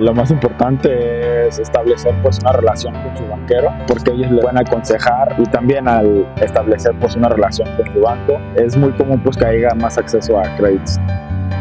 Lo más importante es establecer pues una relación con su banquero porque ellos le van a aconsejar y también al establecer pues una relación con su banco es muy común pues que haya más acceso a créditos.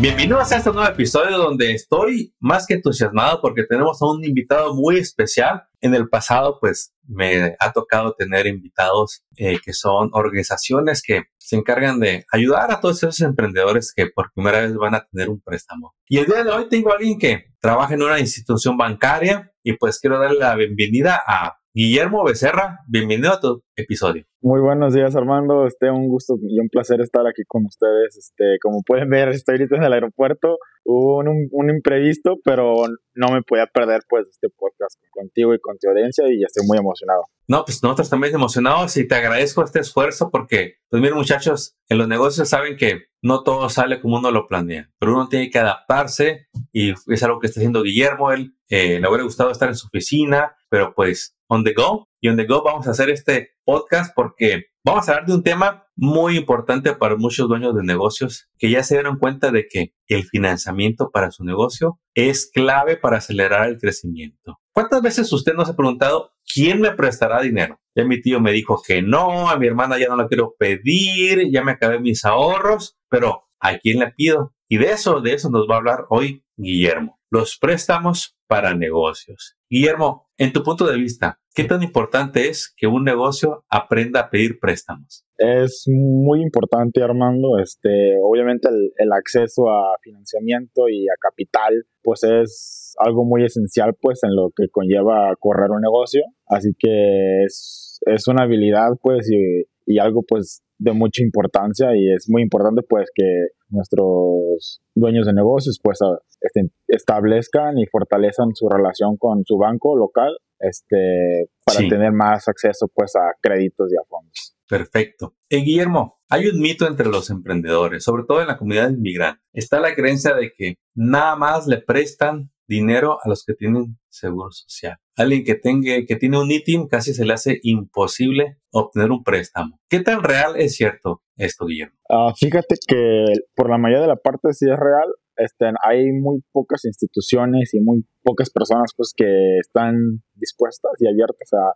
Bienvenidos a este nuevo episodio donde estoy más que entusiasmado porque tenemos a un invitado muy especial. En el pasado, pues me ha tocado tener invitados eh, que son organizaciones que se encargan de ayudar a todos esos emprendedores que por primera vez van a tener un préstamo. Y el día de hoy tengo a alguien que trabaja en una institución bancaria y pues quiero darle la bienvenida a Guillermo Becerra, bienvenido a tu episodio. Muy buenos días, Armando. Este, un gusto y un placer estar aquí con ustedes. Este, como pueden ver, estoy ahorita en el aeropuerto. Hubo un, imprevisto, pero no me podía perder pues este podcast contigo y con tu audiencia y estoy muy emocionado. No, pues nosotros también emocionados y te agradezco este esfuerzo porque, pues miren muchachos, en los negocios saben que no todo sale como uno lo planea, pero uno tiene que adaptarse y es algo que está haciendo Guillermo. Él eh, le hubiera gustado estar en su oficina, pero pues on the go. Y on the go vamos a hacer este podcast porque vamos a hablar de un tema muy importante para muchos dueños de negocios que ya se dieron cuenta de que el financiamiento para su negocio es clave para acelerar el crecimiento. ¿Cuántas veces usted nos ha preguntado quién me prestará dinero? Ya mi tío me dijo que no, a mi hermana ya no la quiero pedir, ya me acabé mis ahorros, pero ¿a quién le pido? Y de eso, de eso nos va a hablar hoy Guillermo. Los préstamos para negocios. Guillermo, en tu punto de vista, ¿qué tan importante es que un negocio aprenda a pedir préstamos? Es muy importante, Armando. Este, obviamente el, acceso a financiamiento y a capital, pues es algo muy esencial, pues, en lo que conlleva correr un negocio. Así que es, es una habilidad, pues, y, y algo, pues, de mucha importancia y es muy importante pues que nuestros dueños de negocios pues este, establezcan y fortalezcan su relación con su banco local este para tener más acceso pues a créditos y a fondos. Perfecto. Eh, Guillermo, hay un mito entre los emprendedores, sobre todo en la comunidad inmigrante. Está la creencia de que nada más le prestan dinero a los que tienen seguro social. Alguien que, tenga, que tiene un ITIN casi se le hace imposible obtener un préstamo. ¿Qué tan real es cierto esto, Guillermo? Ah, fíjate que por la mayoría de la parte sí es real. Este, hay muy pocas instituciones y muy pocas personas pues, que están dispuestas y abiertas a,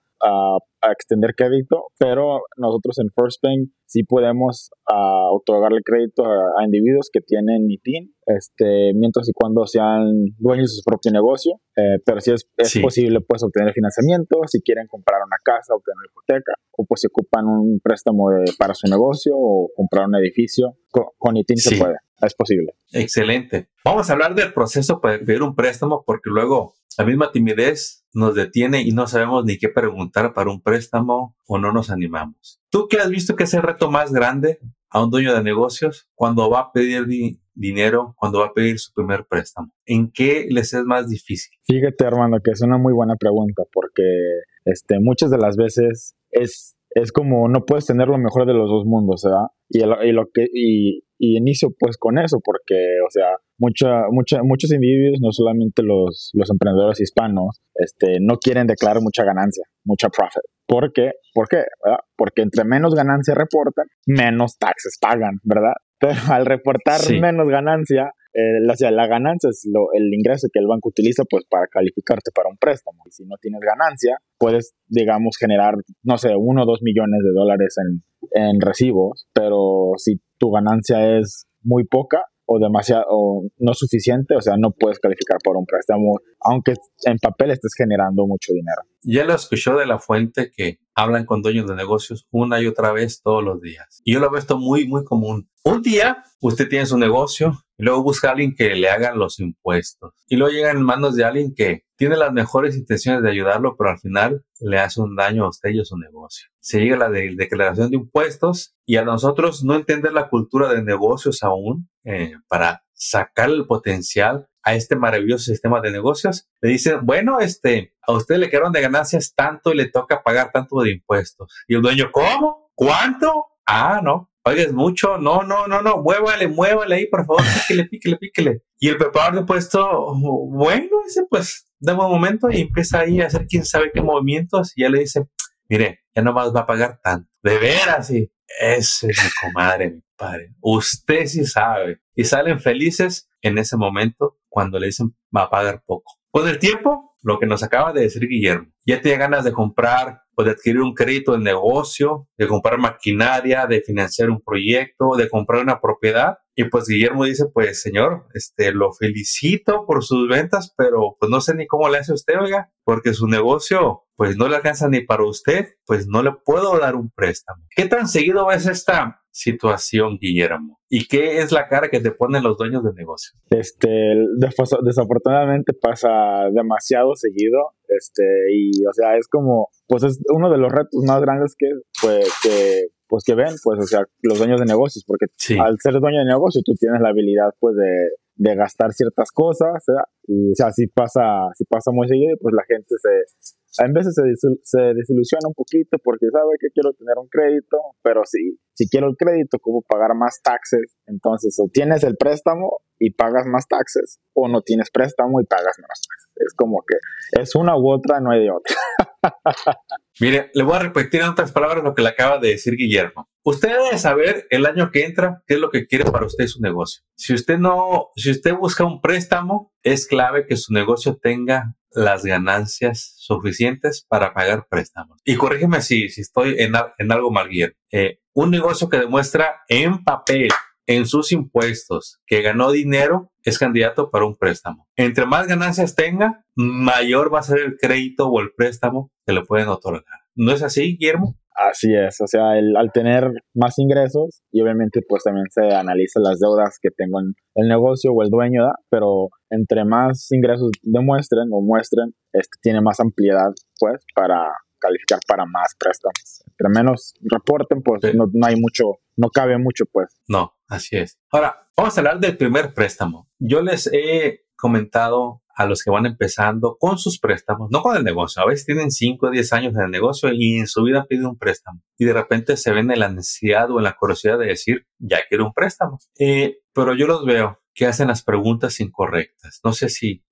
extender crédito, pero nosotros en First Bank sí podemos uh, otorgarle crédito a, individuos que tienen NITIN, este, mientras y cuando sean dueños de su propio negocio, eh, pero sí es, es posible pues obtener financiamiento, si quieren comprar una casa, obtener una hipoteca, o pues si ocupan un préstamo para su negocio o comprar un edificio, con, con ITIN se puede es posible. Excelente. Vamos a hablar del proceso para pedir un préstamo porque luego la misma timidez nos detiene y no sabemos ni qué preguntar para un préstamo o no nos animamos. ¿Tú qué has visto que es el reto más grande a un dueño de negocios cuando va a pedir dinero, cuando va a pedir su primer préstamo? ¿En qué les es más difícil? Fíjate, hermano, que es una muy buena pregunta porque este, muchas de las veces es, es como no puedes tener lo mejor de los dos mundos, ¿verdad? Y, y lo que, y, y inicio pues con eso, porque, o sea, mucha, mucha, muchos individuos, no solamente los, los emprendedores hispanos, este, no quieren declarar mucha ganancia, mucha profit. ¿Por qué? ¿Por qué? Porque entre menos ganancia reportan, menos taxes pagan, ¿verdad? Pero al reportar menos ganancia, eh, la, la, ganancia es lo, el ingreso que el banco utiliza pues para calificarte para un préstamo. Y si no tienes ganancia, puedes, digamos, generar, no sé, uno o dos millones de dólares en, en recibos, pero si tu ganancia es muy poca o demasiado o no suficiente, o sea, no puedes calificar por un préstamo, aunque en papel estés generando mucho dinero. Ya lo escuchó de la fuente que hablan con dueños de negocios una y otra vez todos los días. Y yo lo veo esto muy, muy común. Un día usted tiene su negocio y luego busca a alguien que le haga los impuestos. Y luego llega en manos de alguien que tiene las mejores intenciones de ayudarlo, pero al final le hace un daño a usted y a su negocio. Se llega la declaración de impuestos y a nosotros no entender la cultura de negocios aún eh, para sacar el potencial a este maravilloso sistema de negocios, le dicen, bueno, este, a usted le quedaron de ganancias tanto y le toca pagar tanto de impuestos. Y el dueño, ¿cómo? ¿Cuánto? Ah, no. Oiga, es mucho. No, no, no, no. Muévale, muévale ahí, por favor. Píquele, píquele, píquele. Y el preparador de puesto, bueno, dice, pues, dame un momento y empieza ahí a hacer quién sabe qué movimientos. Y ya le dice, mire, ya no más va a pagar tanto. De veras, sí. Ese es mi comadre, mi padre. Usted sí sabe. Y salen felices en ese momento cuando le dicen va a pagar poco. Con el tiempo, lo que nos acaba de decir Guillermo, ya tiene ganas de comprar o de adquirir un crédito de negocio, de comprar maquinaria, de financiar un proyecto, de comprar una propiedad. Y pues Guillermo dice, pues señor, este, lo felicito por sus ventas, pero pues no sé ni cómo le hace usted, oiga, porque su negocio pues no le alcanza ni para usted, pues no le puedo dar un préstamo. ¿Qué tan seguido es esta situación, Guillermo? ¿Y qué es la cara que te ponen los dueños de negocio? Este, desafortunadamente pasa demasiado seguido, este, y o sea, es como, pues es uno de los retos más grandes que, pues, que pues que ven, pues, o sea, los dueños de negocios, porque al ser dueño de negocio tú tienes la habilidad, pues, de, de gastar ciertas cosas, y o sea, si pasa, si pasa muy seguido, pues la gente se, en veces se, se desilusiona un poquito porque sabe que quiero tener un crédito, pero si, si quiero el crédito, ¿cómo pagar más taxes? Entonces, o tienes el préstamo y pagas más taxes, o no tienes préstamo y pagas menos taxes. Es como que es una u otra, no hay de otra. Mire, le voy a repetir en otras palabras lo que le acaba de decir Guillermo. Usted debe saber el año que entra qué es lo que quiere para usted su negocio. Si usted no, si usted busca un préstamo, es clave que su negocio tenga las ganancias suficientes para pagar préstamos. Y corrígeme si, si estoy en, en algo mal, Guillermo. Eh, un negocio que demuestra en papel en sus impuestos que ganó dinero es candidato para un préstamo. Entre más ganancias tenga, mayor va a ser el crédito o el préstamo que le pueden otorgar. ¿No es así, Guillermo? Así es, o sea, el, al tener más ingresos y obviamente pues también se analiza las deudas que tengo en el negocio o el dueño, ¿da? pero entre más ingresos demuestren o muestren, este tiene más ampliedad pues para calificar para más préstamos. Entre menos reporten, pues no, no hay mucho, no cabe mucho pues. No, Así es. Ahora, vamos a hablar del primer préstamo. Yo les he comentado a los que van empezando con sus préstamos, no con el negocio. A veces tienen 5 o 10 años en el negocio y en su vida piden un préstamo. Y de repente se ven en la necesidad o en la curiosidad de decir, ya quiero un préstamo. Eh, pero yo los veo que hacen las preguntas incorrectas. No sé si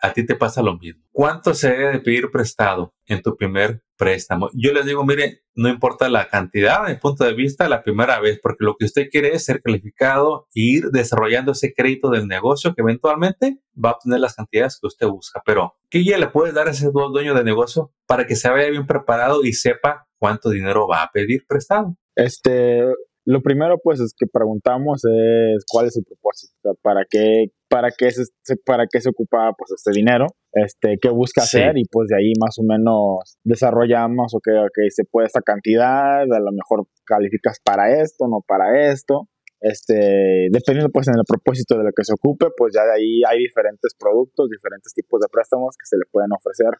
a ti te pasa lo mismo. ¿Cuánto se debe de pedir prestado en tu primer préstamo? Yo les digo, mire, no importa la cantidad, de punto de vista, la primera vez, porque lo que usted quiere es ser calificado e ir desarrollando ese crédito del negocio que eventualmente va a obtener las cantidades que usted busca. Pero, ¿qué ya le puedes dar a ese dueño de negocio para que se vaya bien preparado y sepa cuánto dinero va a pedir prestado? Este, lo primero, pues, es que preguntamos es cuál es el propósito, para qué, para qué se, para qué se ocupa, pues, este dinero, este, qué busca hacer y, pues, de ahí más o menos desarrollamos, ok, ok, se puede esta cantidad, a lo mejor calificas para esto, no para esto, este, dependiendo, pues, en el propósito de lo que se ocupe, pues, ya de ahí hay diferentes productos, diferentes tipos de préstamos que se le pueden ofrecer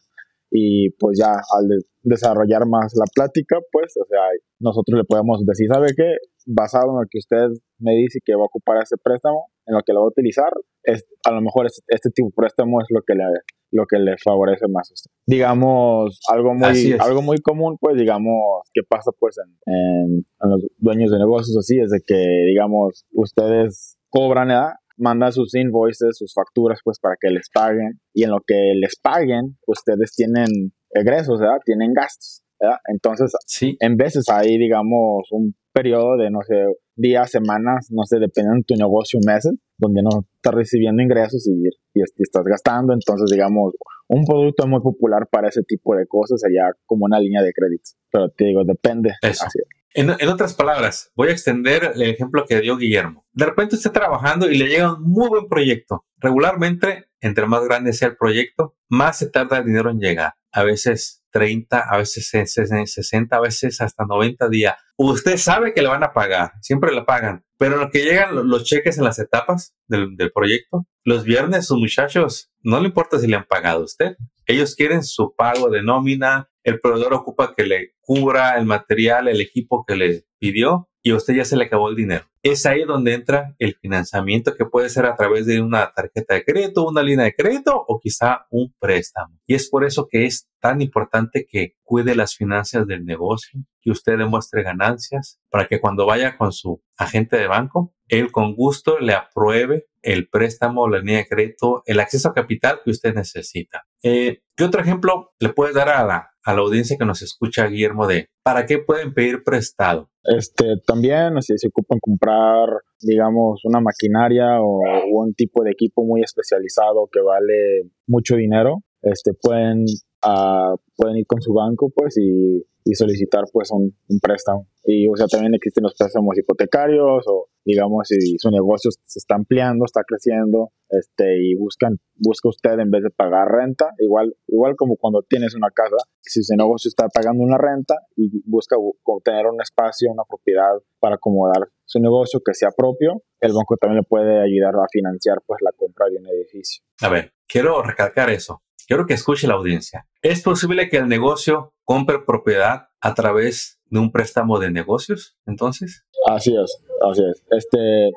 y pues ya al desarrollar más la plática, pues, o sea, nosotros le podemos decir, ¿sabe qué? Basado en lo que usted me dice que va a ocupar ese préstamo, en lo que lo va a utilizar, es, a lo mejor este, tipo de préstamo es lo que le, lo que le favorece más a usted. Digamos, algo muy, algo muy común, pues, digamos, que pasa, pues, en, en, los dueños de negocios así, es de que, digamos, ustedes cobran, edad manda sus invoices, sus facturas, pues para que les paguen. Y en lo que les paguen, ustedes tienen egresos, ¿verdad? Tienen gastos, ¿verdad? Entonces, sí. en veces hay, digamos, un periodo de, no sé, días, semanas, no sé, dependiendo de tu negocio, meses, donde no estás recibiendo ingresos y, y, estás gastando. Entonces, digamos, un producto muy popular para ese tipo de cosas sería como una línea de créditos. Pero te digo, depende. Eso. En, otras palabras, voy a extender el ejemplo que dio Guillermo. De repente está trabajando y le llega un muy buen proyecto. Regularmente, entre más grande sea el proyecto, más se tarda el dinero en llegar. A veces 30, a veces 60, a veces hasta 90 días. Usted sabe que le van a pagar, siempre le pagan, pero lo que llegan los cheques en las etapas del, del proyecto, los viernes sus muchachos, no le importa si le han pagado a usted. Ellos quieren su pago de nómina, el proveedor ocupa que le cubra el material, el equipo que le, pidió y a usted ya se le acabó el dinero. Es ahí donde entra el financiamiento que puede ser a través de una tarjeta de crédito, una línea de crédito o quizá un préstamo. Y es por eso que es tan importante que cuide las finanzas del negocio, que usted demuestre ganancias para que cuando vaya con su agente de banco, él con gusto le apruebe el préstamo, la línea de crédito, el acceso a capital que usted necesita. Eh, ¿Qué otro ejemplo le puedes dar a la, a la audiencia que nos escucha, Guillermo, de para qué pueden pedir prestado? Este, también, si se ocupan comprar, digamos, una maquinaria o, un tipo de equipo muy especializado que vale mucho dinero, este, pueden, uh, pueden ir con su banco, pues, y y solicitar pues un, préstamo. Y o sea, también existen los préstamos hipotecarios o digamos si su negocio se está ampliando, está creciendo, este y buscan busca usted en vez de pagar renta, igual igual como cuando tienes una casa, si su negocio está pagando una renta y busca obtener un espacio, una propiedad para acomodar su negocio que sea propio, el banco también le puede ayudar a financiar pues la compra de un edificio. A ver, quiero recalcar eso. Quiero que escuche la audiencia. ¿Es posible que el negocio compre propiedad a través de un préstamo de negocios, entonces? Así es, así es. Este,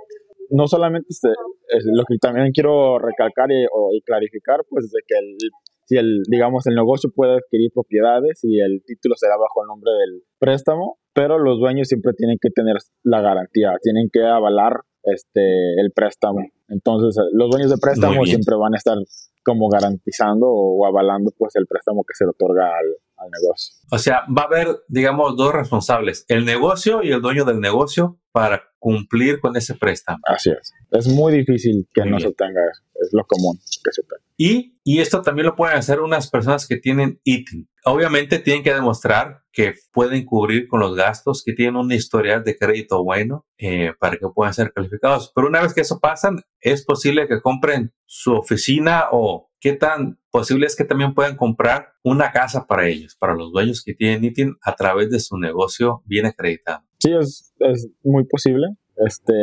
no solamente este, lo que también quiero recalcar y, clarificar, pues de que el, si el, digamos, el negocio puede adquirir propiedades y el título será bajo el nombre del préstamo, pero los dueños siempre tienen que tener la garantía, tienen que avalar este, el préstamo. Entonces, los dueños de préstamo siempre van a estar como garantizando o avalando pues el préstamo que se le otorga al, al negocio. O sea, va a haber, digamos, dos responsables, el negocio y el dueño del negocio para cumplir con ese préstamo. Así es. Es muy difícil que no se tenga. Es lo común que se. Y, y esto también lo pueden hacer unas personas que tienen ITIN. Obviamente tienen que demostrar que pueden cubrir con los gastos, que tienen un historial de crédito bueno eh, para que puedan ser calificados. Pero una vez que eso pasa, es posible que compren su oficina o qué tan posible es que también puedan comprar una casa para ellos, para los dueños que tienen ITIN a través de su negocio bien acreditado. Sí, es, es muy posible. Este,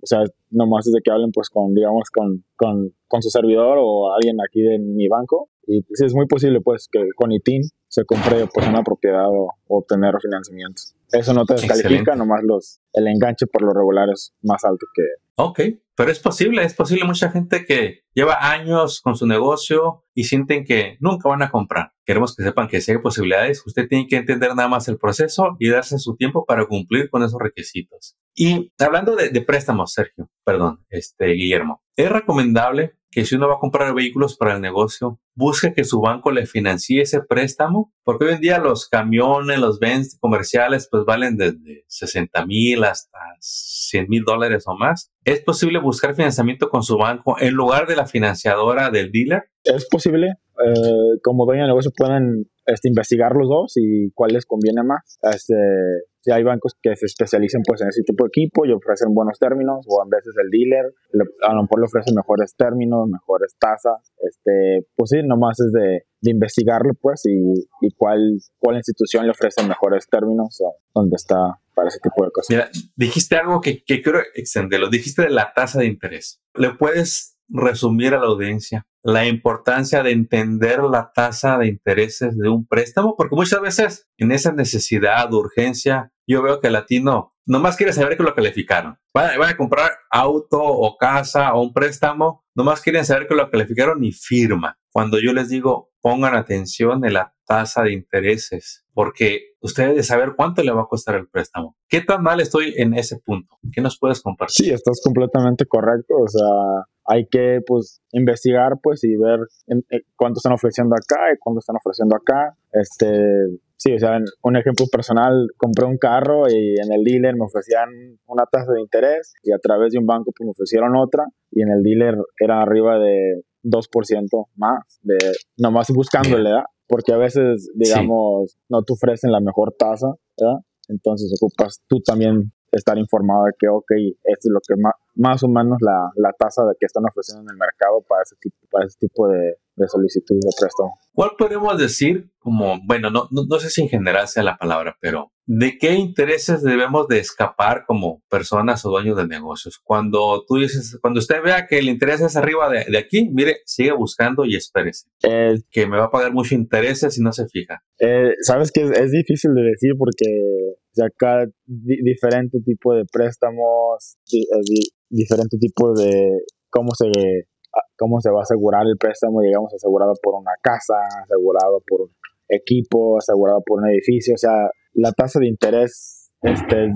o sea, nomás desde que hablen pues con, digamos, con, con, con su servidor o alguien aquí de mi banco. Y es muy posible pues que con ITIN se compre pues una propiedad o, obtener financiamientos. Eso no te descalifica, nomás los, el enganche por lo regular es más alto que... Ok, pero es posible, es posible mucha gente que lleva años con su negocio y sienten que nunca van a comprar. Queremos que sepan que si hay posibilidades, usted tiene que entender nada más el proceso y darse su tiempo para cumplir con esos requisitos. Y hablando de, de préstamos, Sergio, perdón, este Guillermo, es recomendable que si uno va a comprar vehículos para el negocio, busque que su banco le financie ese préstamo, porque hoy en día los camiones, los bens comerciales, pues valen desde 60 mil hasta 100 mil dólares o más. ¿Es posible buscar financiamiento con su banco en lugar de la financiadora del dealer? Es posible. Eh, como dueño de negocio pueden este, investigar los dos y cuál les conviene más. Este, si hay bancos que se especializan pues en ese tipo de equipo y ofrecen buenos términos o a veces el dealer a lo mejor le ofrece mejores términos, mejores tasas, este, pues sí, nomás es de, de investigarlo pues y, y, cuál, cuál institución le ofrece mejores términos o dónde está para ese tipo de cosas. Mira, dijiste algo que, que quiero extenderlo, dijiste de la tasa de interés. ¿Le puedes resumir a la audiencia la importancia de entender la tasa de intereses de un préstamo, porque muchas veces en esa necesidad, urgencia, yo veo que el latino nomás quiere saber que lo calificaron. Van, a comprar auto o casa o un préstamo, nomás quieren saber que lo calificaron y firma. Cuando yo les digo, pongan atención en la tasa de intereses, porque ustedes deben saber cuánto le va a costar el préstamo. ¿Qué tan mal estoy en ese punto? ¿Qué nos puedes compartir? Sí, estás completamente correcto. O sea, hay que pues investigar pues y ver eh, cuánto están ofreciendo acá y cuánto están ofreciendo acá. Este, sí, o sea, un ejemplo personal, compré un carro y en el dealer me ofrecían una tasa de interés y a través de un banco pues me ofrecieron otra y en el dealer era arriba de 2% más, de nomás buscándole, ¿verdad? Porque a veces, digamos, no te ofrecen la mejor tasa, ¿verdad? Entonces ocupas tú también estar informado de que, ok, esto es lo que más, más o menos la, la tasa de que están ofreciendo en el mercado para ese tipo, para ese tipo de, de solicitud de préstamo. ¿Cuál podemos decir como, bueno, no, no, sé si en general sea la palabra, pero ¿de qué intereses debemos de escapar como personas o dueños de negocios? Cuando tú dices, cuando usted vea que el interés es arriba de, aquí, mire, sigue buscando y espérese. que me va a pagar mucho intereses si no se fija. Eh, Sabes que es, difícil de decir porque acá diferente tipo de préstamos, eh, diferente tipo de cómo se cómo se va a asegurar el préstamo, digamos, asegurado por una casa, asegurado por un equipo, asegurado por un edificio, o sea, la tasa de interés, este,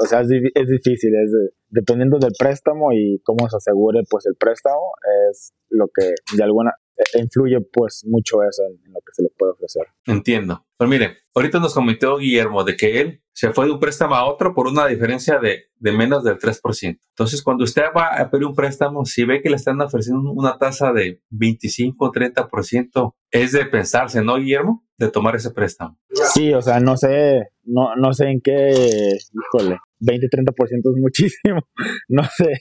o sea, es, difícil, es dependiendo del préstamo y cómo se asegure, pues, el préstamo, es lo que de alguna, influye, pues, mucho eso en, lo que se le puede ofrecer. Entiendo. Pues mire, ahorita nos comentó Guillermo de que él se fue de un préstamo a otro por una diferencia de, de menos del 3%. Entonces, cuando usted va a pedir un préstamo, si ve que le están ofreciendo una tasa de 25 o 30%, es de pensarse, ¿no, Guillermo? De tomar ese préstamo. Sí, o sea, no sé, no, no sé en qué, híjole, 20, 30% es muchísimo. No sé,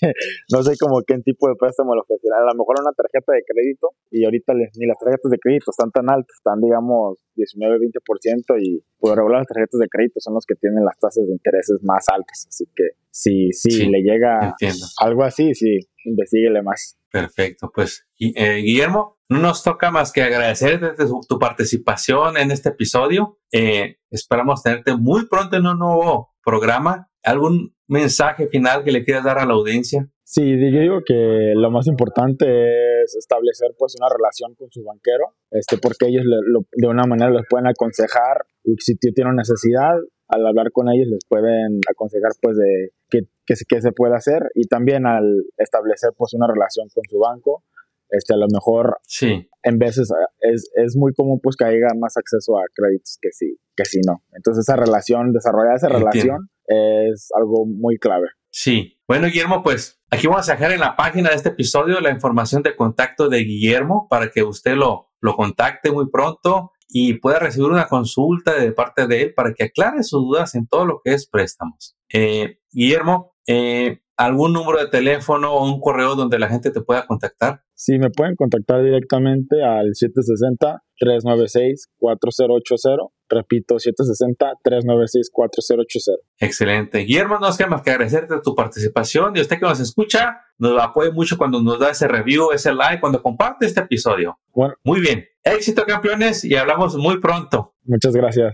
no sé como qué tipo de préstamo le ofrecerá. A lo mejor una tarjeta de crédito y ahorita ni las tarjetas de crédito están tan altas, están digamos 19, 20% y por regular las tarjetas de crédito son los que tienen las tasas de intereses más altas. Así que si, si le llega algo así, sí, investiguele más. Perfecto, pues eh, Guillermo, no nos toca más que agradecerte tu participación en este episodio. Eh, esperamos tenerte muy pronto en un nuevo programa. ¿Algún mensaje final que le quieras dar a la audiencia? Sí, yo digo que lo más importante es establecer pues una relación con su banquero, este, porque ellos de una manera les pueden aconsejar y si tiene necesidad, al hablar con ellos les pueden aconsejar pues de qué, qué, se puede hacer y también al establecer pues una relación con su banco, este, a lo mejor sí. en veces es, es muy común pues que haya más acceso a créditos que si, que si no. Entonces esa relación, desarrollar esa relación es algo muy clave. Sí. Bueno, Guillermo, pues aquí vamos a dejar en la página de este episodio la información de contacto de Guillermo para que usted lo, lo contacte muy pronto y pueda recibir una consulta de parte de él para que aclare sus dudas en todo lo que es préstamos. Eh, Guillermo, eh, ¿algún número de teléfono o un correo donde la gente te pueda contactar? Sí, me pueden contactar directamente al 760-396-4080 Repito, 760-396-4080. Excelente. Guillermo, no es que más que agradecerte tu participación y usted que nos escucha, nos apoya mucho cuando nos da ese review, ese like, cuando comparte este episodio. Bueno. Muy bien. Éxito, campeones, y hablamos muy pronto. Muchas gracias.